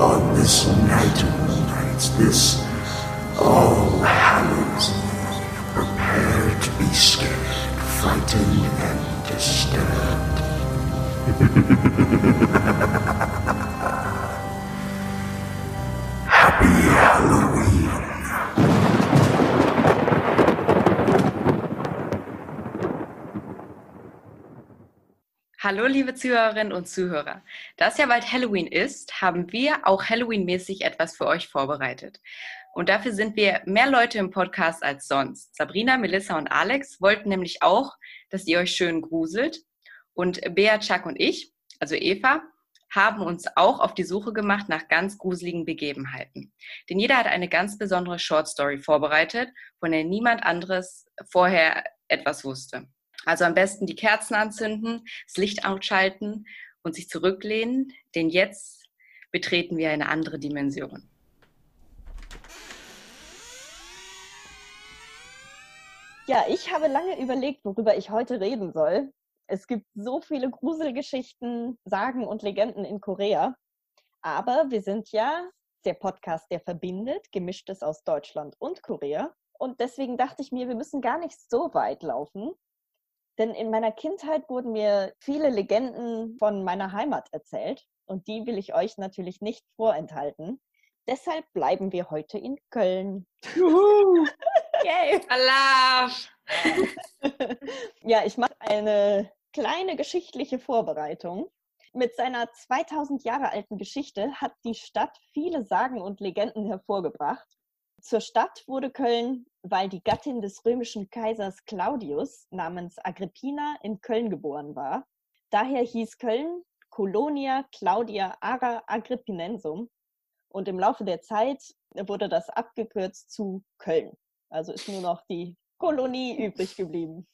on this night of nights, this All Hallows prepare to be scared, frightened, and disturbed. Hallo, liebe Zuhörerinnen und Zuhörer. Da es ja bald Halloween ist, haben wir auch Halloween-mäßig etwas für euch vorbereitet. Und dafür sind wir mehr Leute im Podcast als sonst. Sabrina, Melissa und Alex wollten nämlich auch, dass ihr euch schön gruselt. Und Bea, Chuck und ich, also Eva, haben uns auch auf die Suche gemacht nach ganz gruseligen Begebenheiten. Denn jeder hat eine ganz besondere Short Story vorbereitet, von der niemand anderes vorher etwas wusste. Also am besten die Kerzen anzünden, das Licht ausschalten und sich zurücklehnen, denn jetzt betreten wir eine andere Dimension. Ja, ich habe lange überlegt, worüber ich heute reden soll. Es gibt so viele Gruselgeschichten, Sagen und Legenden in Korea. Aber wir sind ja der Podcast, der verbindet, gemischtes aus Deutschland und Korea. Und deswegen dachte ich mir, wir müssen gar nicht so weit laufen. Denn in meiner Kindheit wurden mir viele Legenden von meiner Heimat erzählt. Und die will ich euch natürlich nicht vorenthalten. Deshalb bleiben wir heute in Köln. Juhu! Yay! Allah! ja, ich mache eine kleine geschichtliche Vorbereitung. Mit seiner 2000 Jahre alten Geschichte hat die Stadt viele Sagen und Legenden hervorgebracht. Zur Stadt wurde Köln, weil die Gattin des römischen Kaisers Claudius namens Agrippina in Köln geboren war. Daher hieß Köln Colonia Claudia Ara Agrippinensum und im Laufe der Zeit wurde das abgekürzt zu Köln. Also ist nur noch die Kolonie übrig geblieben.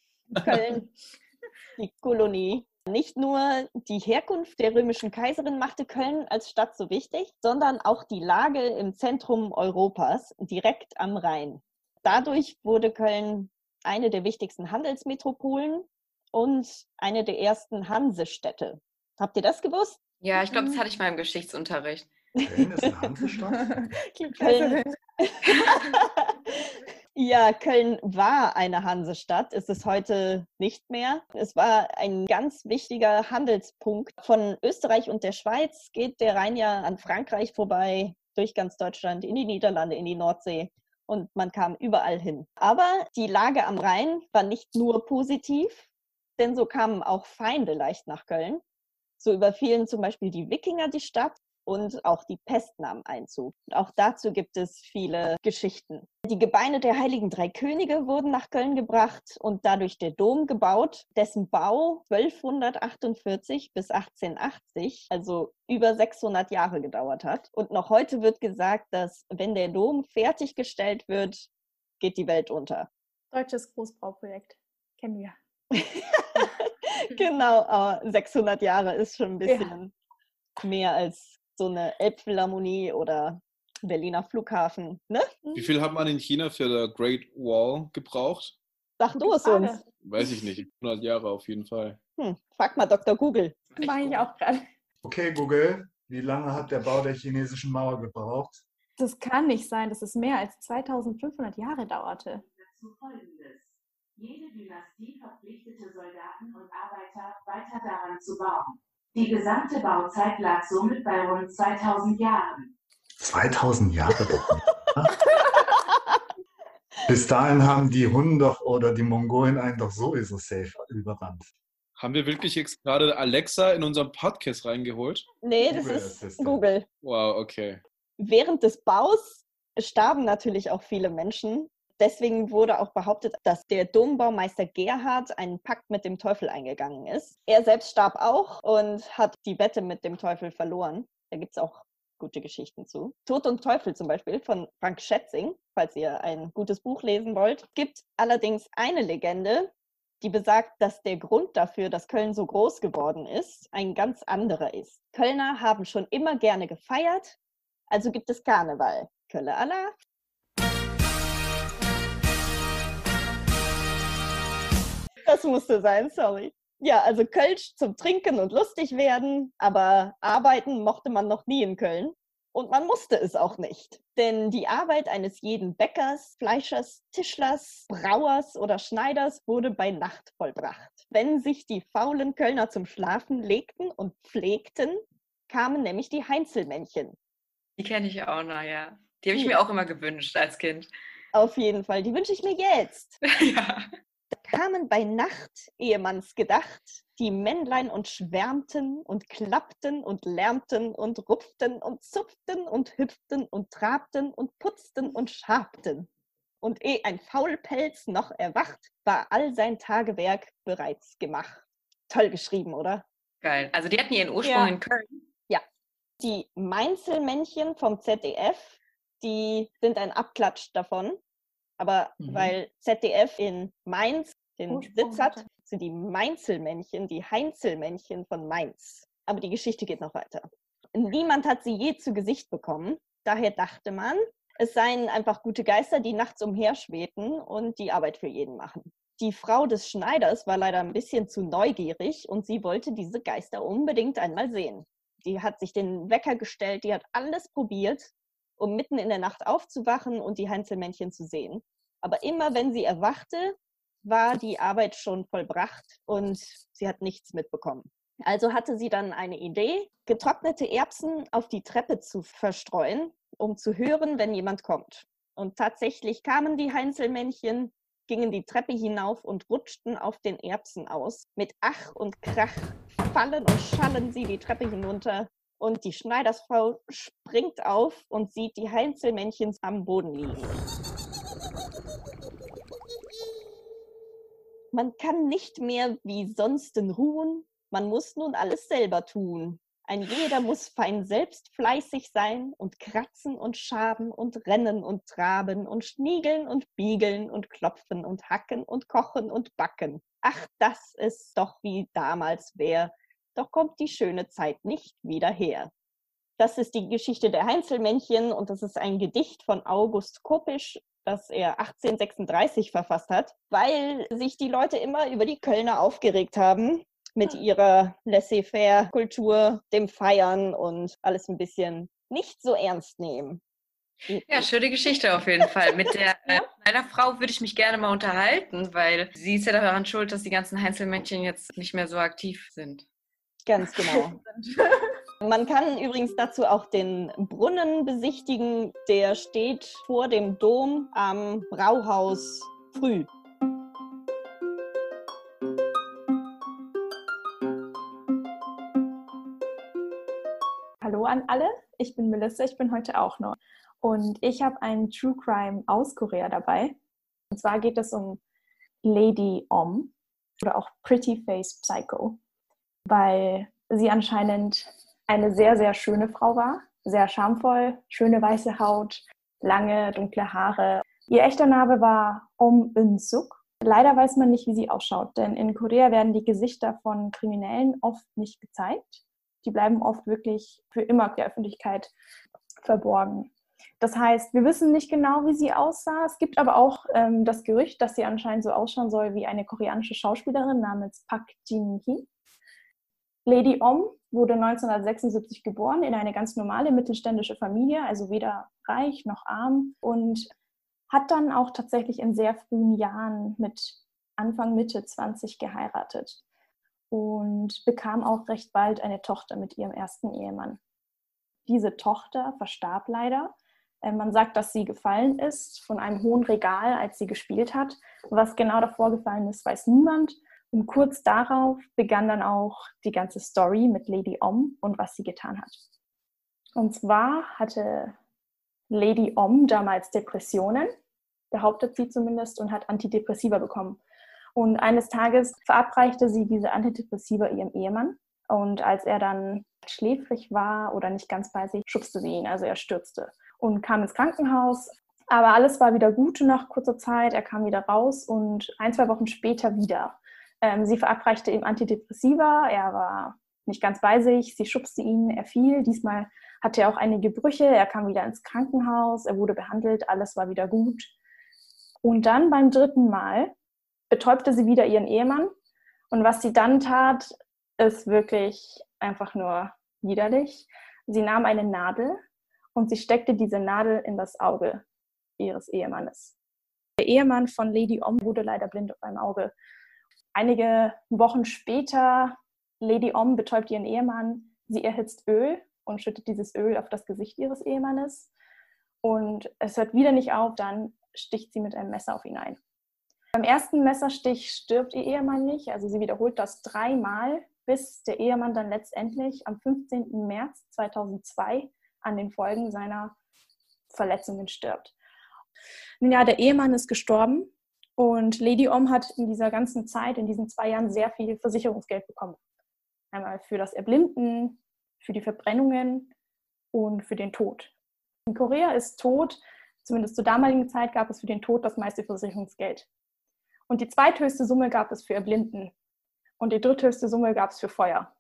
Köln, die Kolonie. Nicht nur die Herkunft der römischen Kaiserin machte Köln als Stadt so wichtig, sondern auch die Lage im Zentrum Europas, direkt am Rhein. Dadurch wurde Köln eine der wichtigsten Handelsmetropolen und eine der ersten Hansestädte. Habt ihr das gewusst? Ja, ich glaube, das hatte ich mal im Geschichtsunterricht. Köln ist eine Hansestadt? Köln. Ja, Köln war eine Hansestadt, ist es heute nicht mehr. Es war ein ganz wichtiger Handelspunkt. Von Österreich und der Schweiz geht der Rhein ja an Frankreich vorbei, durch ganz Deutschland, in die Niederlande, in die Nordsee. Und man kam überall hin. Aber die Lage am Rhein war nicht nur positiv, denn so kamen auch Feinde leicht nach Köln. So überfielen zum Beispiel die Wikinger die Stadt und auch die Pest nahm Einzug. Auch dazu gibt es viele Geschichten. Die Gebeine der Heiligen Drei Könige wurden nach Köln gebracht und dadurch der Dom gebaut, dessen Bau 1248 bis 1880, also über 600 Jahre gedauert hat. Und noch heute wird gesagt, dass wenn der Dom fertiggestellt wird, geht die Welt unter. Deutsches Großbauprojekt. Kennen wir. genau, aber 600 Jahre ist schon ein bisschen ja. mehr als so eine Elbphilharmonie oder Berliner Flughafen. Ne? Wie viel hat man in China für der Great Wall gebraucht? Sag du es uns. Weiß ich nicht. 100 Jahre auf jeden Fall. Hm, frag mal Dr. Google. Mache ich auch gerade. Okay, Google. Wie lange hat der Bau der chinesischen Mauer gebraucht? Das kann nicht sein, dass es mehr als 2500 Jahre dauerte. Dazu folgendes. Jede Dynastie verpflichtete Soldaten und Arbeiter, weiter daran zu bauen. Die gesamte Bauzeit lag somit bei rund 2000 Jahren. 2000 Jahre? Bis dahin haben die Hunden doch oder die Mongolen einen doch sowieso safe überrannt. Haben wir wirklich jetzt gerade Alexa in unseren Podcast reingeholt? Nee, das Google ist Assistant. Google. Wow, okay. Während des Baus starben natürlich auch viele Menschen. Deswegen wurde auch behauptet, dass der Dombaumeister Gerhard einen Pakt mit dem Teufel eingegangen ist. Er selbst starb auch und hat die Wette mit dem Teufel verloren. Da gibt es auch gute Geschichten zu. Tod und Teufel zum Beispiel von Frank Schätzing, falls ihr ein gutes Buch lesen wollt, gibt allerdings eine Legende, die besagt, dass der Grund dafür, dass Köln so groß geworden ist, ein ganz anderer ist. Kölner haben schon immer gerne gefeiert, also gibt es Karneval. Kölle Allah, Das musste sein, sorry. Ja, also Kölsch zum Trinken und lustig werden, aber arbeiten mochte man noch nie in Köln. Und man musste es auch nicht. Denn die Arbeit eines jeden Bäckers, Fleischers, Tischlers, Brauers oder Schneiders wurde bei Nacht vollbracht. Wenn sich die faulen Kölner zum Schlafen legten und pflegten, kamen nämlich die Heinzelmännchen. Die kenne ich auch noch, ja. Die habe ich Ja. mir auch immer gewünscht als Kind. Auf jeden Fall, die wünsche ich mir jetzt. ja. Da kamen bei Nacht, Ehemanns gedacht, die Männlein und schwärmten und klappten und lärmten und rupften und zupften und hüpften und trabten und putzten und schabten. Und eh ein Faulpelz noch erwacht, war all sein Tagewerk bereits gemacht. Toll geschrieben, oder? Geil. Also die hatten ihren Ursprung Ja. in Köln. Die Mainzelmännchen vom ZDF, die sind ein Abklatsch davon. Aber Mhm. weil ZDF in Mainz den Ursprung Sitz hat, sind die Mainzelmännchen die Heinzelmännchen von Mainz. Aber die Geschichte geht noch weiter. Niemand hat sie je zu Gesicht bekommen. Daher dachte man, es seien einfach gute Geister, die nachts umherschwebten und die Arbeit für jeden machen. Die Frau des Schneiders war leider ein bisschen zu neugierig und sie wollte diese Geister unbedingt einmal sehen. Die hat sich den Wecker gestellt, die hat alles probiert, um mitten in der Nacht aufzuwachen und die Heinzelmännchen zu sehen. Aber immer wenn sie erwachte, war die Arbeit schon vollbracht und sie hat nichts mitbekommen. Also hatte sie dann eine Idee, getrocknete Erbsen auf die Treppe zu verstreuen, um zu hören, wenn jemand kommt. Und tatsächlich kamen die Heinzelmännchen, gingen die Treppe hinauf und rutschten auf den Erbsen aus. Mit Ach und Krach fallen und schallen sie die Treppe hinunter und die Schneidersfrau springt auf und sieht die Heinzelmännchen am Boden liegen. Man kann nicht mehr wie sonsten ruhen, man muss nun alles selber tun. Ein jeder muss fein selbst fleißig sein und kratzen und schaben und rennen und traben und schniegeln und biegeln und klopfen und hacken und kochen und backen. Ach, das ist doch wie damals wär, doch kommt die schöne Zeit nicht wieder her. Das ist die Geschichte der Heinzelmännchen und das ist ein Gedicht von August Kopisch, das er 1836 verfasst hat, weil sich die Leute immer über die Kölner aufgeregt haben mit ihrer Laissez-faire-Kultur, dem Feiern und alles ein bisschen nicht so ernst nehmen. Ja, schöne Geschichte auf jeden Fall. Mit der äh, Ja. meiner Frau würde ich mich gerne mal unterhalten, weil sie ist ja daran schuld, dass die ganzen Heinzelmännchen jetzt nicht mehr so aktiv sind. Ganz genau. Man kann übrigens dazu auch den Brunnen besichtigen. Der steht vor dem Dom am Brauhaus früh. Hallo an alle, ich bin Melissa, ich bin heute auch noch. Und ich habe einen True Crime aus Korea dabei. Und zwar geht es um Lady Om oder auch Pretty Face Psycho, weil sie anscheinend eine sehr, sehr schöne Frau war. Sehr charmvoll, schöne weiße Haut, lange dunkle Haare. Ihr echter Name war Om Eun-suk. Leider weiß man nicht, wie sie ausschaut, denn in Korea werden die Gesichter von Kriminellen oft nicht gezeigt die bleiben oft wirklich für immer der Öffentlichkeit verborgen. Das heißt, wir wissen nicht genau, wie sie aussah. Es gibt aber auch ähm, das Gerücht, dass sie anscheinend so ausschauen soll wie eine koreanische Schauspielerin namens Park Jin-hee. Lady Om wurde 1976 geboren in eine ganz normale mittelständische Familie, also weder reich noch arm und hat dann auch tatsächlich in sehr frühen Jahren mit Anfang, Mitte 20 geheiratet und bekam auch recht bald eine Tochter mit ihrem ersten Ehemann. Diese Tochter verstarb leider. Äh, Man sagt, dass sie gefallen ist von einem hohen Regal, als sie gespielt hat. Was genau davor gefallen ist, weiß niemand. Und kurz darauf begann dann auch die ganze Story mit Lady Om und was sie getan hat. Und zwar hatte Lady Om damals Depressionen, behauptet sie zumindest, und hat Antidepressiva bekommen. Und eines Tages verabreichte sie diese Antidepressiva ihrem Ehemann. Und als er dann schläfrig war oder nicht ganz bei sich, schubste sie ihn. Also er stürzte und kam ins Krankenhaus. Aber alles war wieder gut nach kurzer Zeit. Er kam wieder raus und ein, zwei Wochen später wieder. Ähm, sie verabreichte ihm Antidepressiva. Er war nicht ganz bei sich. Sie schubste ihn. Er fiel. Diesmal hatte er auch einige Brüche. Er kam wieder ins Krankenhaus. Er wurde behandelt. Alles war wieder gut. Und dann beim dritten Mal betäubte sie wieder ihren Ehemann. Und was sie dann tat, ist wirklich einfach nur widerlich. Sie nahm eine Nadel und sie steckte diese Nadel in das Auge ihres Ehemannes. Der Ehemann von Lady Om wurde leider blind auf einem Auge. Einige Wochen später, Lady Om betäubt ihren Ehemann, sie erhitzt Öl und schüttet dieses Öl auf das Gesicht ihres Ehemannes. Und es hört wieder nicht auf, dann sticht sie mit einem Messer auf ihn ein. Beim ersten Messerstich stirbt ihr Ehemann nicht, also sie wiederholt das dreimal, bis der Ehemann dann letztendlich am 15. März 2002 an den Folgen seiner Verletzungen stirbt. Nun ja, der Ehemann ist gestorben und Lady Om hat in dieser ganzen Zeit, in diesen zwei Jahren, sehr viel Versicherungsgeld bekommen. Einmal für das Erblinden, für die Verbrennungen und für den Tod. In Korea ist Tod, zumindest zur damaligen Zeit, gab es für den Tod das meiste Versicherungsgeld. Und die zweithöchste Summe gab es für Erblinden. Und die dritthöchste Summe gab es für Feuer.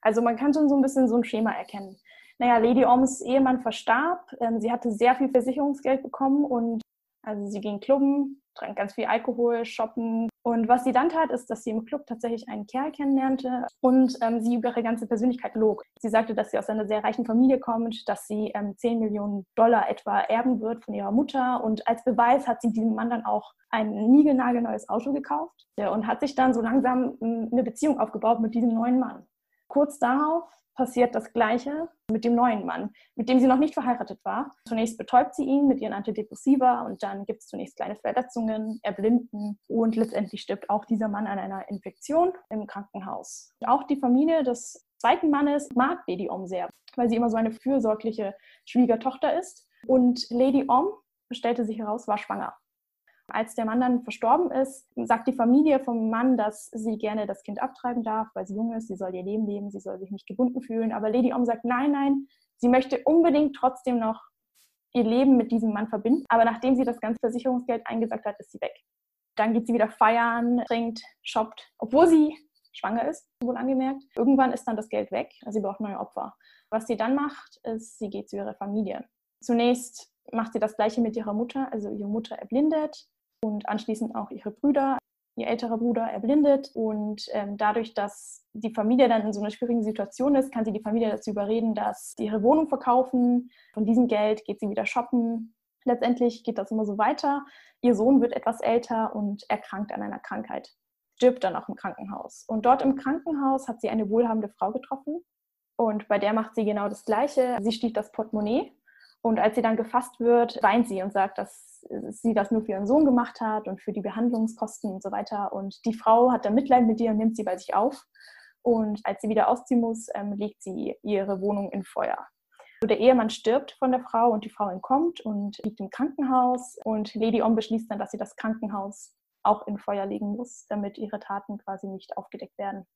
Also man kann schon so ein bisschen so ein Schema erkennen. Naja, Lady Oms Ehemann verstarb. Ähm, sie hatte sehr viel Versicherungsgeld bekommen und also sie ging klubben, trank ganz viel Alkohol, shoppen. Und was sie dann tat, ist, dass sie im Club tatsächlich einen Kerl kennenlernte und ähm, sie über ihre ganze Persönlichkeit log. Sie sagte, dass sie aus einer sehr reichen Familie kommt, dass sie ähm, 10 Millionen Dollar etwa erben wird von ihrer Mutter. Und als Beweis hat sie diesem Mann dann auch ein niegelnagelneues Auto gekauft ja, und hat sich dann so langsam hm, eine Beziehung aufgebaut mit diesem neuen Mann. Kurz darauf passiert das Gleiche mit dem neuen Mann, mit dem sie noch nicht verheiratet war. Zunächst betäubt sie ihn mit ihren Antidepressiva und dann gibt es zunächst kleine Verletzungen, Erblinden und letztendlich stirbt auch dieser Mann an einer Infektion im Krankenhaus. Auch die Familie des zweiten Mannes mag Lady Om sehr, weil sie immer so eine fürsorgliche Schwiegertochter ist. Und Lady Om, stellte sich heraus, war schwanger. Als der Mann dann verstorben ist, sagt die Familie vom Mann, dass sie gerne das Kind abtreiben darf, weil sie jung ist, sie soll ihr Leben leben, sie soll sich nicht gebunden fühlen. Aber Lady Om sagt, nein, nein, sie möchte unbedingt trotzdem noch ihr Leben mit diesem Mann verbinden. Aber nachdem sie das ganze Versicherungsgeld eingesagt hat, ist sie weg. Dann geht sie wieder feiern, trinkt, shoppt, obwohl sie schwanger ist, wohl angemerkt. Irgendwann ist dann das Geld weg, also sie braucht neue Opfer. Was sie dann macht, ist, sie geht zu ihrer Familie. Zunächst macht sie das Gleiche mit ihrer Mutter, also ihre Mutter erblindet, und anschließend auch ihre Brüder. Ihr älterer Bruder erblindet und ähm, dadurch, dass die Familie dann in so einer schwierigen Situation ist, kann sie die Familie dazu überreden, dass sie ihre Wohnung verkaufen. Von diesem Geld geht sie wieder shoppen. Letztendlich geht das immer so weiter. Ihr Sohn wird etwas älter und erkrankt an einer Krankheit, stirbt dann auch im Krankenhaus. Und dort im Krankenhaus hat sie eine wohlhabende Frau getroffen und bei der macht sie genau das Gleiche. Sie stiehlt das Portemonnaie und als sie dann gefasst wird, weint sie und sagt, dass sie das nur für ihren Sohn gemacht hat und für die Behandlungskosten und so weiter. Und die Frau hat dann Mitleid mit ihr und nimmt sie bei sich auf. Und als sie wieder ausziehen muss, ähm, legt sie ihre Wohnung in Feuer. Der Ehemann stirbt von der Frau und die Frau entkommt und liegt im Krankenhaus. Und Lady Om beschließt dann, dass sie das Krankenhaus auch in Feuer legen muss, damit ihre Taten quasi nicht aufgedeckt werden.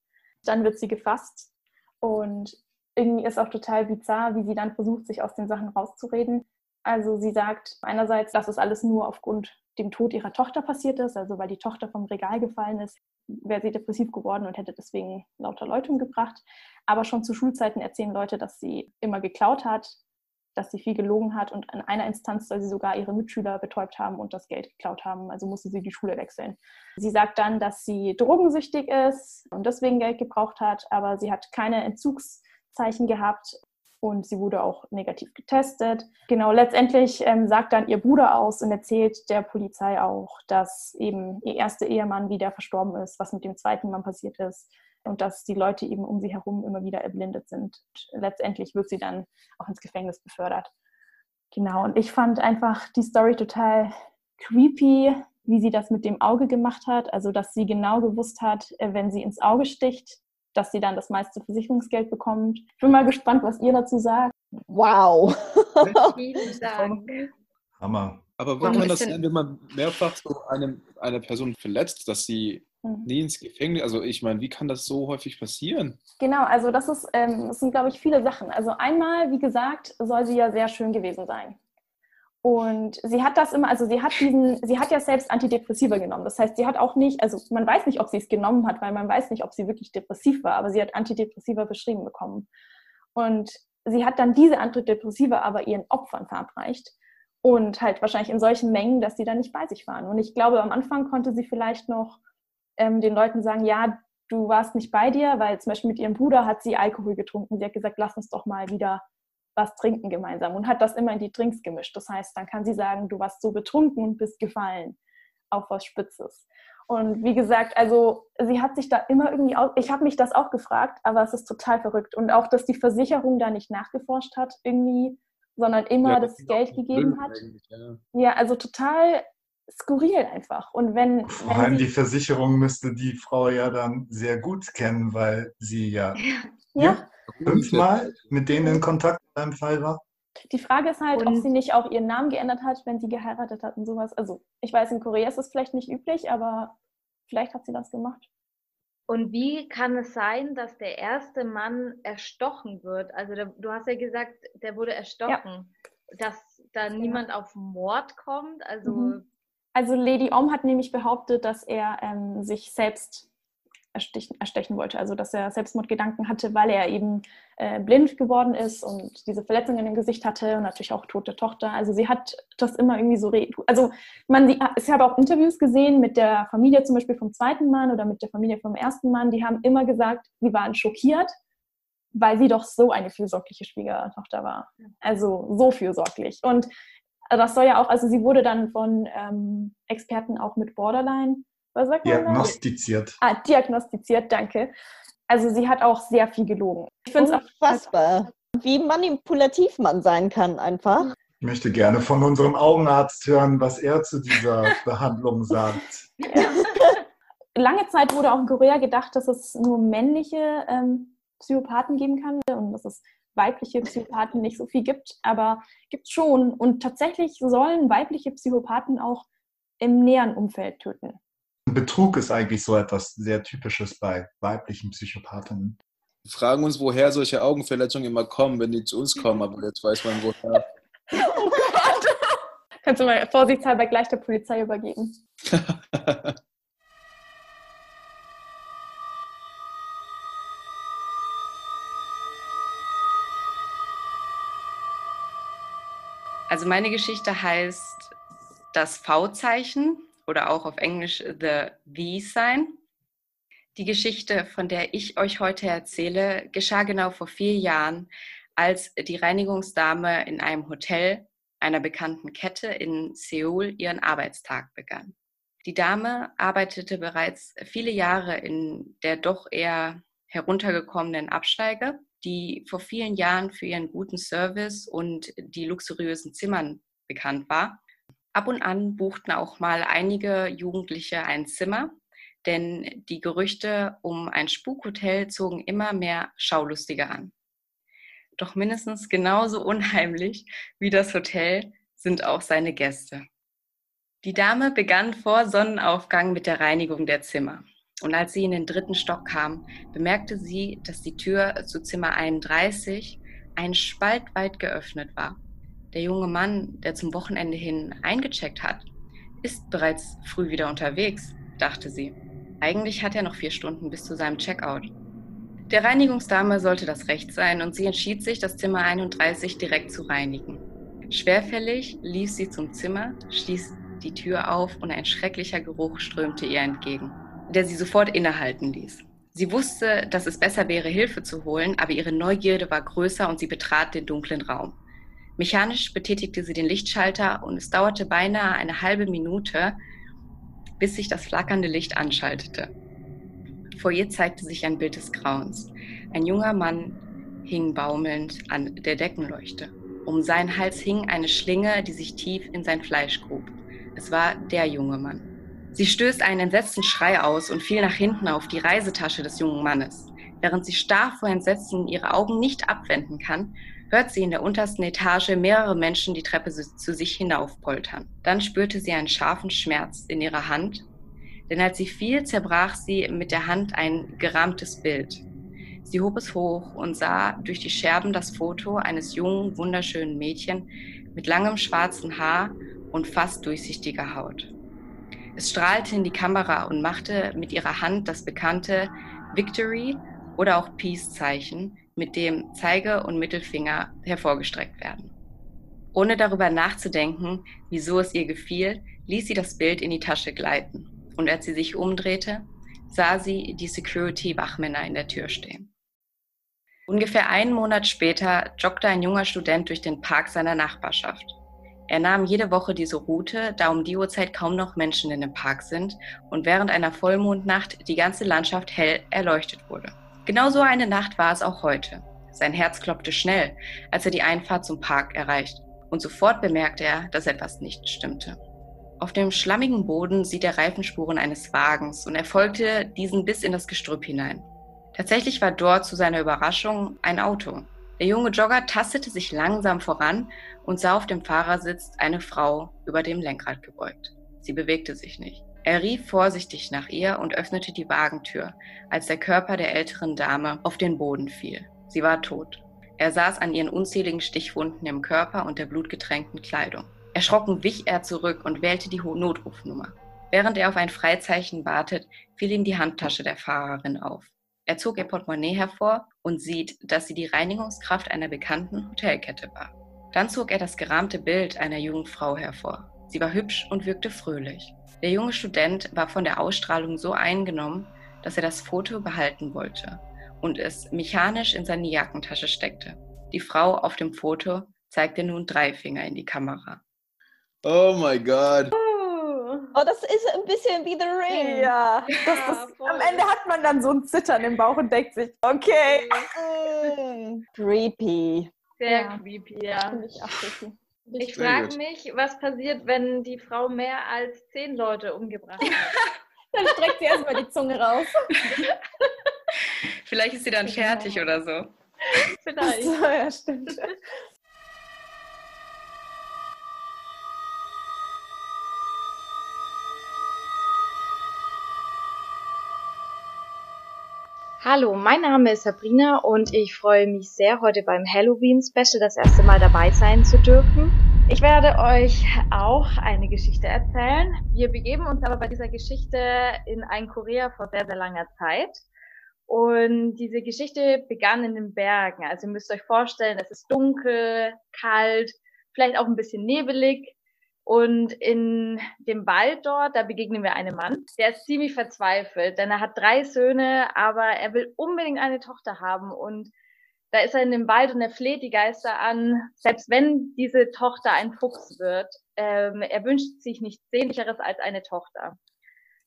Dann wird sie gefasst und irgendwie ist auch total bizarr, wie sie dann versucht, sich aus den Sachen rauszureden. Also sie sagt einerseits, dass es alles nur aufgrund dem Tod ihrer Tochter passiert ist, also weil die Tochter vom Regal gefallen ist, wäre sie depressiv geworden und hätte deswegen lauter Leute umgebracht. Aber schon zu Schulzeiten erzählen Leute, dass sie immer geklaut hat, dass sie viel gelogen hat und an einer Instanz soll sie sogar ihre Mitschüler betäubt haben und das Geld geklaut haben. Also musste sie die Schule wechseln. Sie sagt dann, dass sie drogensüchtig ist und deswegen Geld gebraucht hat, aber sie hat keine Entzugs- Zeichen gehabt und sie wurde auch negativ getestet. Genau, letztendlich ähm, sagt dann ihr Bruder aus und erzählt der Polizei auch, dass eben ihr erster Ehemann wieder verstorben ist, was mit dem zweiten Mann passiert ist und dass die Leute eben um sie herum immer wieder erblindet sind. Letztendlich wird sie dann auch ins Gefängnis befördert. Genau, und ich fand einfach die Story total creepy, wie sie das mit dem Auge gemacht hat. Also, dass sie genau gewusst hat, äh, wenn sie ins Auge sticht, dass sie dann das meiste Versicherungsgeld bekommt. Ich bin mal gespannt, was ihr dazu sagt. Wow. Vielen Dank. Hammer. Aber wie kann das sein, wenn man mehrfach so eine, eine Person verletzt, dass sie mhm. nie ins Gefängnis, also ich meine, wie kann das so häufig passieren? Genau, also das ist, ähm, das sind, glaube ich, viele Sachen. Also einmal, wie gesagt, soll sie ja sehr schön gewesen sein. Und sie hat das immer, also sie hat diesen, sie hat ja selbst Antidepressiva genommen. Das heißt, sie hat auch nicht, also man weiß nicht, ob sie es genommen hat, weil man weiß nicht, ob sie wirklich depressiv war, aber sie hat Antidepressiva beschrieben bekommen. Und sie hat dann diese Antidepressiva aber ihren Opfern verabreicht. Und halt wahrscheinlich in solchen Mengen, dass sie dann nicht bei sich waren. Und ich glaube, am Anfang konnte sie vielleicht noch ähm, den Leuten sagen, ja, du warst nicht bei dir, weil zum Beispiel mit ihrem Bruder hat sie Alkohol getrunken. Sie hat gesagt, lass uns doch mal wieder was trinken gemeinsam und hat das immer in die Drinks gemischt. Das heißt, dann kann sie sagen, du warst so betrunken und bist gefallen auf was Spitzes. Und wie gesagt, also sie hat sich da immer irgendwie, auch, ich habe mich das auch gefragt, aber es ist total verrückt. Und auch, dass die Versicherung da nicht nachgeforscht hat irgendwie, sondern immer ja, das, das Geld gegeben hat. Ja. ja. also total skurril einfach. Und wenn, Vor allem die Versicherung müsste die Frau ja dann sehr gut kennen, weil sie ja, ja. Fünfmal mit denen in Kontakt in einem Fall war. Die Frage ist halt, und ob sie nicht auch ihren Namen geändert hat, wenn sie geheiratet hat und sowas. Also ich weiß, in Korea ist das vielleicht nicht üblich, aber vielleicht hat sie das gemacht. Und wie kann es sein, dass der erste Mann erstochen wird? Also der, du hast ja gesagt, der wurde erstochen. Ja. Dass da niemand auf Mord kommt? Also, mhm. also Lady Om hat nämlich behauptet, dass er ähm, sich selbst erstechen, erstechen wollte. Also dass er Selbstmordgedanken hatte, weil er eben äh, blind geworden ist und diese Verletzungen im Gesicht hatte und natürlich auch tote Tochter. Also sie hat das immer irgendwie so, also man, ich habe auch Interviews gesehen mit der Familie zum Beispiel vom zweiten Mann oder mit der Familie vom ersten Mann, die haben immer gesagt, sie waren schockiert, weil sie doch so eine fürsorgliche Schwiegertochter war. Also so fürsorglich. Und das soll ja auch, also sie wurde dann von ähm, Experten auch mit Borderline was sagt man Diagnostiziert. Ah, diagnostiziert, danke. Also sie hat auch sehr viel gelogen. Ich finde es unfassbar, wie manipulativ man sein kann einfach. Ich möchte gerne von unserem Augenarzt hören, was er zu dieser Behandlung sagt. Lange Zeit wurde auch in Korea gedacht, dass es nur männliche ähm, Psychopathen geben kann und dass es weibliche Psychopathen nicht so viel gibt, aber gibt es schon. Und tatsächlich sollen weibliche Psychopathen auch im näheren Umfeld töten. Betrug ist eigentlich so etwas sehr Typisches bei weiblichen Psychopathinnen. Wir fragen uns, woher solche Augenverletzungen immer kommen, wenn die zu uns kommen, aber jetzt weiß man, woher. Oh Gott! Kannst du mal vorsichtshalber gleich der Polizei übergeben? Also meine Geschichte heißt das V-Zeichen oder auch auf Englisch The V Sign. Die Geschichte, von der ich euch heute erzähle, geschah genau vor vier Jahren, als die Reinigungsdame in einem Hotel einer bekannten Kette in Seoul ihren Arbeitstag begann. Die Dame arbeitete bereits viele Jahre in der doch eher heruntergekommenen Absteige, die vor vielen Jahren für ihren guten Service und die luxuriösen Zimmern bekannt war Ab und an buchten auch mal einige Jugendliche ein Zimmer, denn die Gerüchte um ein Spukhotel zogen immer mehr Schaulustige an. Doch mindestens genauso unheimlich wie das Hotel sind auch seine Gäste. Die Dame begann vor Sonnenaufgang mit der Reinigung der Zimmer. Und als sie in den dritten Stock kam, bemerkte sie, dass die Tür zu Zimmer 31 einen Spalt weit geöffnet war der junge Mann, der zum Wochenende hin eingecheckt hat, ist bereits früh wieder unterwegs, dachte sie. Eigentlich hat er noch vier Stunden bis zu seinem Checkout. Der Reinigungsdame sollte das recht sein und sie entschied sich, das Zimmer 31 direkt zu reinigen. Schwerfällig lief sie zum Zimmer, stieß die Tür auf und ein schrecklicher Geruch strömte ihr entgegen, der sie sofort innehalten ließ. Sie wusste, dass es besser wäre, Hilfe zu holen, aber ihre Neugierde war größer und sie betrat den dunklen Raum. Mechanisch betätigte sie den Lichtschalter und es dauerte beinahe eine halbe Minute, bis sich das flackernde Licht anschaltete. Vor ihr zeigte sich ein Bild des Grauens. Ein junger Mann hing baumelnd an der Deckenleuchte. Um seinen Hals hing eine Schlinge, die sich tief in sein Fleisch grub. Es war der junge Mann. Sie stößt einen entsetzten Schrei aus und fiel nach hinten auf die Reisetasche des jungen Mannes. Während sie starr vor Entsetzen ihre Augen nicht abwenden kann, hört sie in der untersten Etage mehrere Menschen die Treppe zu sich hinaufpoltern. Dann spürte sie einen scharfen Schmerz in ihrer Hand, denn als sie fiel, zerbrach sie mit der Hand ein gerahmtes Bild. Sie hob es hoch und sah durch die Scherben das Foto eines jungen, wunderschönen Mädchen mit langem schwarzen Haar und fast durchsichtiger Haut. Es strahlte in die Kamera und machte mit ihrer Hand das bekannte Victory oder auch Peace-Zeichen, mit dem Zeige- und Mittelfinger hervorgestreckt werden. Ohne darüber nachzudenken, wieso es ihr gefiel, ließ sie das Bild in die Tasche gleiten. Und als sie sich umdrehte, sah sie die Security-Wachmänner in der Tür stehen. Ungefähr einen Monat später joggte ein junger Student durch den Park seiner Nachbarschaft. Er nahm jede Woche diese Route, da um die Uhrzeit kaum noch Menschen in dem Park sind und während einer Vollmondnacht die ganze Landschaft hell erleuchtet wurde. Genauso eine Nacht war es auch heute. Sein Herz klopfte schnell, als er die Einfahrt zum Park erreicht, und sofort bemerkte er, dass etwas nicht stimmte. Auf dem schlammigen Boden sieht er Reifenspuren eines Wagens und er folgte diesen bis in das Gestrüpp hinein. Tatsächlich war dort zu seiner Überraschung ein Auto. Der junge Jogger tastete sich langsam voran und sah auf dem Fahrersitz eine Frau über dem Lenkrad gebeugt. Sie bewegte sich nicht. Er rief vorsichtig nach ihr und öffnete die Wagentür, als der Körper der älteren Dame auf den Boden fiel. Sie war tot. Er saß an ihren unzähligen Stichwunden im Körper und der blutgetränkten Kleidung. Erschrocken wich er zurück und wählte die Notrufnummer. Während er auf ein Freizeichen wartet, fiel ihm die Handtasche der Fahrerin auf. Er zog ihr Portemonnaie hervor und sieht, dass sie die Reinigungskraft einer bekannten Hotelkette war. Dann zog er das gerahmte Bild einer jungen Frau hervor. Sie war hübsch und wirkte fröhlich. Der junge Student war von der Ausstrahlung so eingenommen, dass er das Foto behalten wollte und es mechanisch in seine Jackentasche steckte. Die Frau auf dem Foto zeigte nun drei Finger in die Kamera. Oh mein Gott. Oh, das ist ein bisschen wie The Ring. Ja, das, das, am Ende hat man dann so ein Zittern im Bauch und denkt sich, okay. Mm, creepy. Sehr Ja. creepy, ja. Finde ich auch creepy. Ich frage mich, was passiert, wenn die Frau mehr als zehn Leute umgebracht hat. Dann streckt sie erstmal die Zunge raus. Vielleicht ist sie dann fertig oder so. Vielleicht. So, ja, stimmt. Hallo, mein Name ist Sabrina und ich freue mich sehr, heute beim Halloween Special das erste Mal dabei sein zu dürfen. Ich werde euch auch eine Geschichte erzählen. Wir begeben uns aber bei dieser Geschichte in ein Korea vor sehr, sehr langer Zeit. Und diese Geschichte begann in den Bergen. Also ihr müsst euch vorstellen, es ist dunkel, kalt, vielleicht auch ein bisschen nebelig. Und in dem Wald dort, da begegnen wir einem Mann, der ist ziemlich verzweifelt, denn er hat drei Söhne, aber er will unbedingt eine Tochter haben. Und da ist er in dem Wald und er fleht die Geister an, selbst wenn diese Tochter ein Fuchs wird, ähm, er wünscht sich nichts Sehnlicheres als eine Tochter.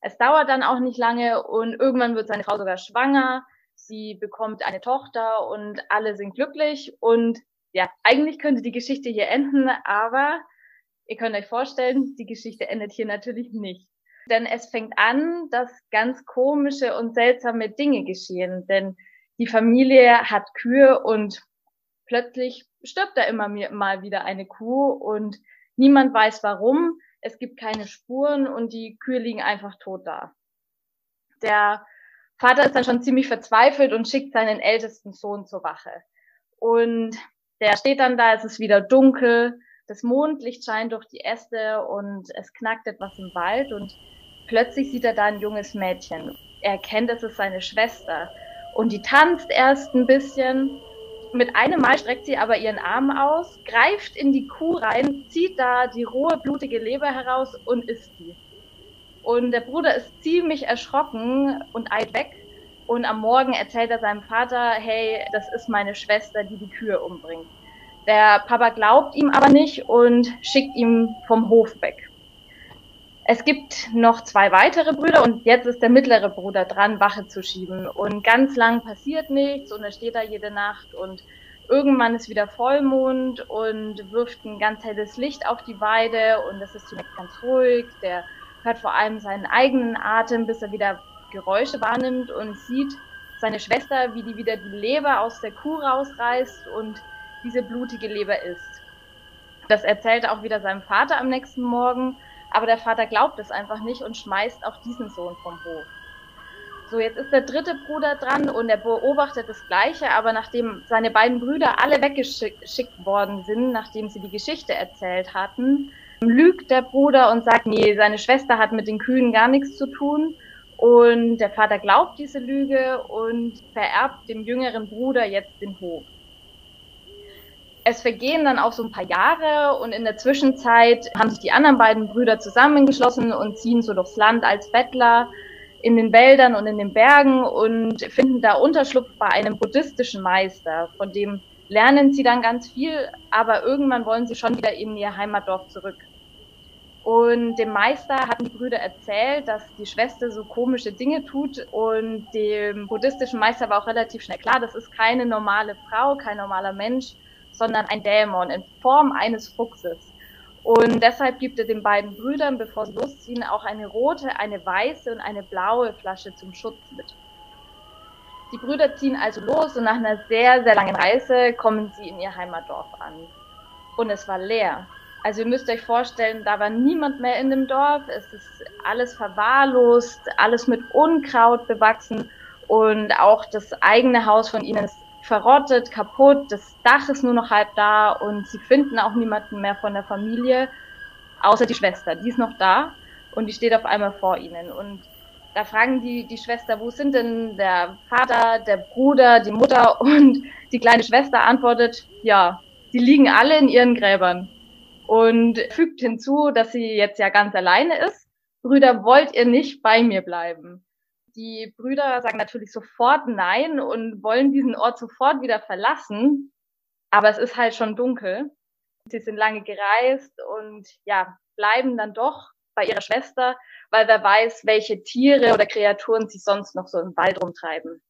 Es dauert dann auch nicht lange und irgendwann wird seine Frau sogar schwanger. Sie bekommt eine Tochter und alle sind glücklich. Und ja, eigentlich könnte die Geschichte hier enden, aber ihr könnt euch vorstellen, die Geschichte endet hier natürlich nicht. Denn es fängt an, dass ganz komische und seltsame Dinge geschehen. Denn die Familie hat Kühe und plötzlich stirbt da immer mal wieder eine Kuh und niemand weiß warum. Es gibt keine Spuren und die Kühe liegen einfach tot da. Der Vater ist dann schon ziemlich verzweifelt und schickt seinen ältesten Sohn zur Wache. Und der steht dann da, es ist wieder dunkel, das Mondlicht scheint durch die Äste und es knackt etwas im Wald und plötzlich sieht er da ein junges Mädchen. Er erkennt, es ist seine Schwester und die tanzt erst ein bisschen. Mit einem Mal streckt sie aber ihren Arm aus, greift in die Kuh rein, zieht da die rohe, blutige Leber heraus und isst sie. Und der Bruder ist ziemlich erschrocken und eilt weg. Und am Morgen erzählt er seinem Vater, hey, das ist meine Schwester, die die Kühe umbringt. Der Papa glaubt ihm aber nicht und schickt ihn vom Hof weg. Es gibt noch zwei weitere Brüder und jetzt ist der mittlere Bruder dran, Wache zu schieben. Und ganz lang passiert nichts und er steht da jede Nacht und irgendwann ist wieder Vollmond und wirft ein ganz helles Licht auf die Weide und es ist zunächst ganz ruhig. Der hört vor allem seinen eigenen Atem, bis er wieder Geräusche wahrnimmt und sieht seine Schwester, wie die wieder die Leber aus der Kuh rausreißt und diese blutige Leber isst. Das erzählt er auch wieder seinem Vater am nächsten Morgen, aber der Vater glaubt es einfach nicht und schmeißt auch diesen Sohn vom Hof. So, jetzt ist der dritte Bruder dran und er beobachtet das Gleiche, aber nachdem seine beiden Brüder alle weggeschickt worden sind, nachdem sie die Geschichte erzählt hatten, lügt der Bruder und sagt, nee, seine Schwester hat mit den Kühen gar nichts zu tun. Und der Vater glaubt diese Lüge und vererbt dem jüngeren Bruder jetzt den Hof. Es vergehen dann auch so ein paar Jahre und in der Zwischenzeit haben sich die anderen beiden Brüder zusammengeschlossen und ziehen so durchs Land als Bettler. in den Wäldern und in den Bergen und finden da Unterschlupf bei einem buddhistischen Meister, von dem lernen sie dann ganz viel, aber irgendwann wollen sie schon wieder in ihr Heimatdorf zurück. Und dem Meister hatten die Brüder erzählt, dass die Schwester so komische Dinge tut. Und dem buddhistischen Meister war auch relativ schnell klar, das ist keine normale Frau, kein normaler Mensch, sondern ein Dämon in Form eines Fuchses. Und deshalb gibt er den beiden Brüdern, bevor sie losziehen, auch eine rote, eine weiße und eine blaue Flasche zum Schutz mit. Die Brüder ziehen also los und nach einer sehr, sehr langen Reise kommen sie in ihr Heimatdorf an. Und es war leer. Also ihr müsst euch vorstellen, da war niemand mehr in dem Dorf. Es ist alles verwahrlost, alles mit Unkraut bewachsen und auch das eigene Haus von ihnen ist verrottet, kaputt. Das Dach ist nur noch halb da und sie finden auch niemanden mehr von der Familie, außer die Schwester. Die ist noch da und die steht auf einmal vor ihnen. Und da fragen die, die Schwester, wo sind denn der Vater, der Bruder, die Mutter? Und die kleine Schwester antwortet, ja, die liegen alle in ihren Gräbern und fügt hinzu, dass sie jetzt ja ganz alleine ist. Brüder, wollt ihr nicht bei mir bleiben? Die Brüder sagen natürlich sofort nein und wollen diesen Ort sofort wieder verlassen. Aber es ist halt schon dunkel. Sie sind lange gereist und ja, bleiben dann doch bei ihrer Schwester, weil wer weiß, welche Tiere oder Kreaturen sich sonst noch so im Wald rumtreiben.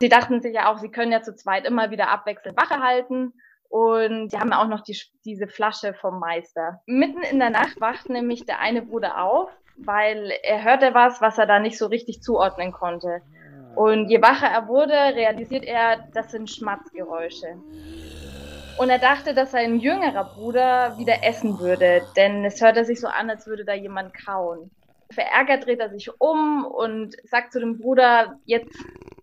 Sie dachten sich ja auch, sie können ja zu zweit immer wieder abwechselnd Wache halten und die haben auch noch die, diese Flasche vom Meister. Mitten in der Nacht wacht nämlich der eine Bruder auf, weil er hörte was, was er da nicht so richtig zuordnen konnte. Und je wacher er wurde, realisiert er, das sind Schmatzgeräusche. Und er dachte, dass sein jüngerer Bruder wieder essen würde, denn es hörte sich so an, als würde da jemand kauen. Verärgert dreht er sich um und sagt zu dem Bruder, jetzt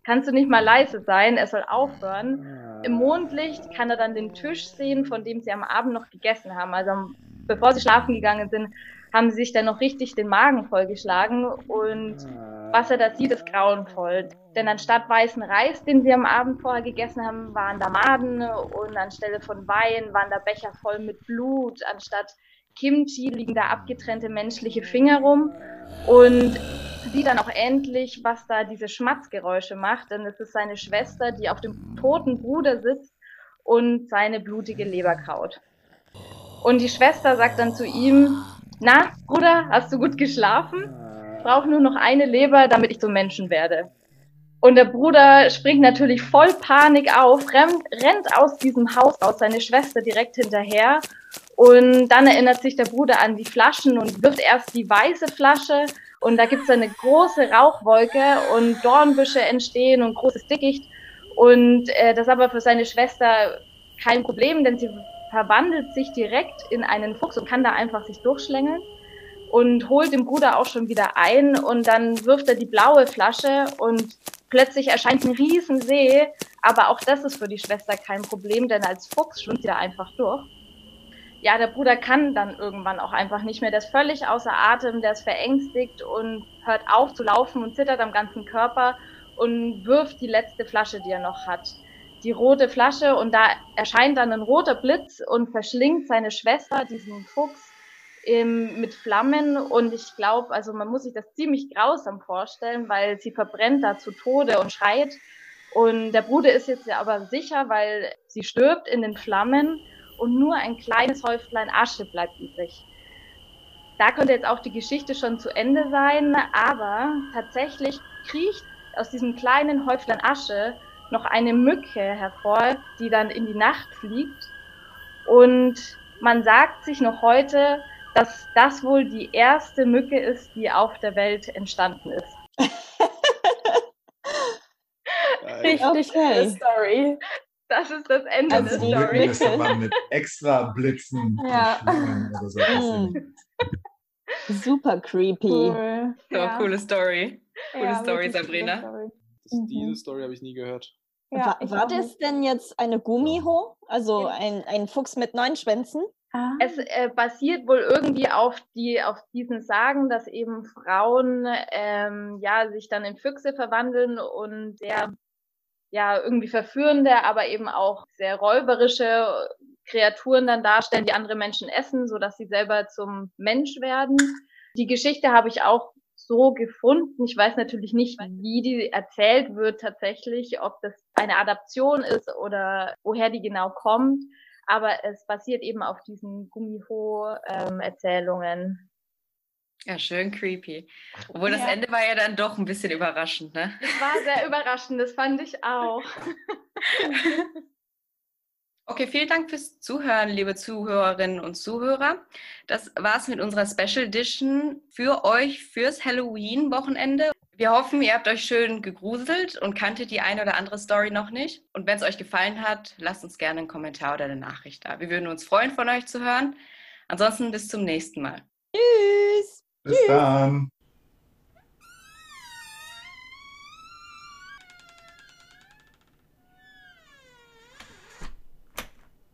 kannst du nicht mal leise sein, er soll aufhören. Im Mondlicht kann er dann den Tisch sehen, von dem sie am Abend noch gegessen haben. Also bevor sie schlafen gegangen sind, haben sie sich dann noch richtig den Magen vollgeschlagen und was er da sieht, ist grauenvoll. Denn anstatt weißen Reis, den sie am Abend vorher gegessen haben, waren da Maden und anstelle von Wein waren da Becher voll mit Blut. Anstatt Kimchi liegen da abgetrennte menschliche Finger rum und sieht dann auch endlich, was da diese Schmatzgeräusche macht, denn es ist seine Schwester, die auf dem toten Bruder sitzt und seine blutige Leber kaut. Und die Schwester sagt dann zu ihm, na, Bruder, hast du gut geschlafen? Ich brauche nur noch eine Leber, damit ich zum Menschen werde. Und der Bruder springt natürlich voll Panik auf, rennt, rennt aus diesem Haus aus, seine Schwester direkt hinterher und dann erinnert sich der Bruder an die Flaschen und wirft erst die weiße Flasche und da gibt es eine große Rauchwolke und Dornbüsche entstehen und großes Dickicht. Und äh, das ist aber für seine Schwester kein Problem, denn sie verwandelt sich direkt in einen Fuchs und kann da einfach sich durchschlängeln und holt den Bruder auch schon wieder ein und dann wirft er die blaue Flasche und plötzlich erscheint ein Riesensee, aber auch das ist für die Schwester kein Problem, denn als Fuchs schwimmt sie da einfach durch ja, der Bruder kann dann irgendwann auch einfach nicht mehr. Der ist völlig außer Atem, der ist verängstigt und hört auf zu laufen und zittert am ganzen Körper und wirft die letzte Flasche, die er noch hat. Die rote Flasche und da erscheint dann ein roter Blitz und verschlingt seine Schwester, diesen Fuchs, im, mit Flammen und ich glaube, also man muss sich das ziemlich grausam vorstellen, weil sie verbrennt da zu Tode und schreit. Und der Bruder ist jetzt ja aber sicher, weil sie stirbt in den Flammen und nur ein kleines Häuflein Asche bleibt übrig. Da könnte jetzt auch die Geschichte schon zu Ende sein, aber tatsächlich kriecht aus diesem kleinen Häuflein Asche noch eine Mücke hervor, die dann in die Nacht fliegt. Und man sagt sich noch heute, dass das wohl die erste Mücke ist, die auf der Welt entstanden ist. Richtig okay. Story. Das ist das Ende also der Story. Müsste man mit extra Blitzen ja. oder so mm. Super creepy. Cool. Ja, coole Story. Coole ja, Story, Sabrina. Story. Das, mhm. Diese Story habe ich nie gehört. Ja, war, war das denn jetzt eine Gummiho? Also ein, ein Fuchs mit neun Schwänzen? Ah. Es äh, basiert wohl irgendwie auf die auf diesen Sagen, dass eben Frauen ähm, ja sich dann in Füchse verwandeln und der ja irgendwie verführende, aber eben auch sehr räuberische Kreaturen dann darstellen, die andere Menschen essen, so dass sie selber zum Mensch werden. Die Geschichte habe ich auch so gefunden. Ich weiß natürlich nicht, wie die erzählt wird tatsächlich, ob das eine Adaption ist oder woher die genau kommt. Aber es basiert eben auf diesen Gumiho-Erzählungen. Ähm, ja, schön creepy. Obwohl ja. das Ende war ja dann doch ein bisschen überraschend, ne? Das war sehr überraschend, das fand ich auch. Okay, vielen Dank fürs Zuhören, liebe Zuhörerinnen und Zuhörer. Das war's mit unserer Special Edition für euch fürs Halloween-Wochenende. Wir hoffen, ihr habt euch schön gegruselt und kanntet die eine oder andere Story noch nicht. Und wenn es euch gefallen hat, lasst uns gerne einen Kommentar oder eine Nachricht da. Wir würden uns freuen, von euch zu hören. Ansonsten bis zum nächsten Mal. Tschüss. Bis Tschüss. dann.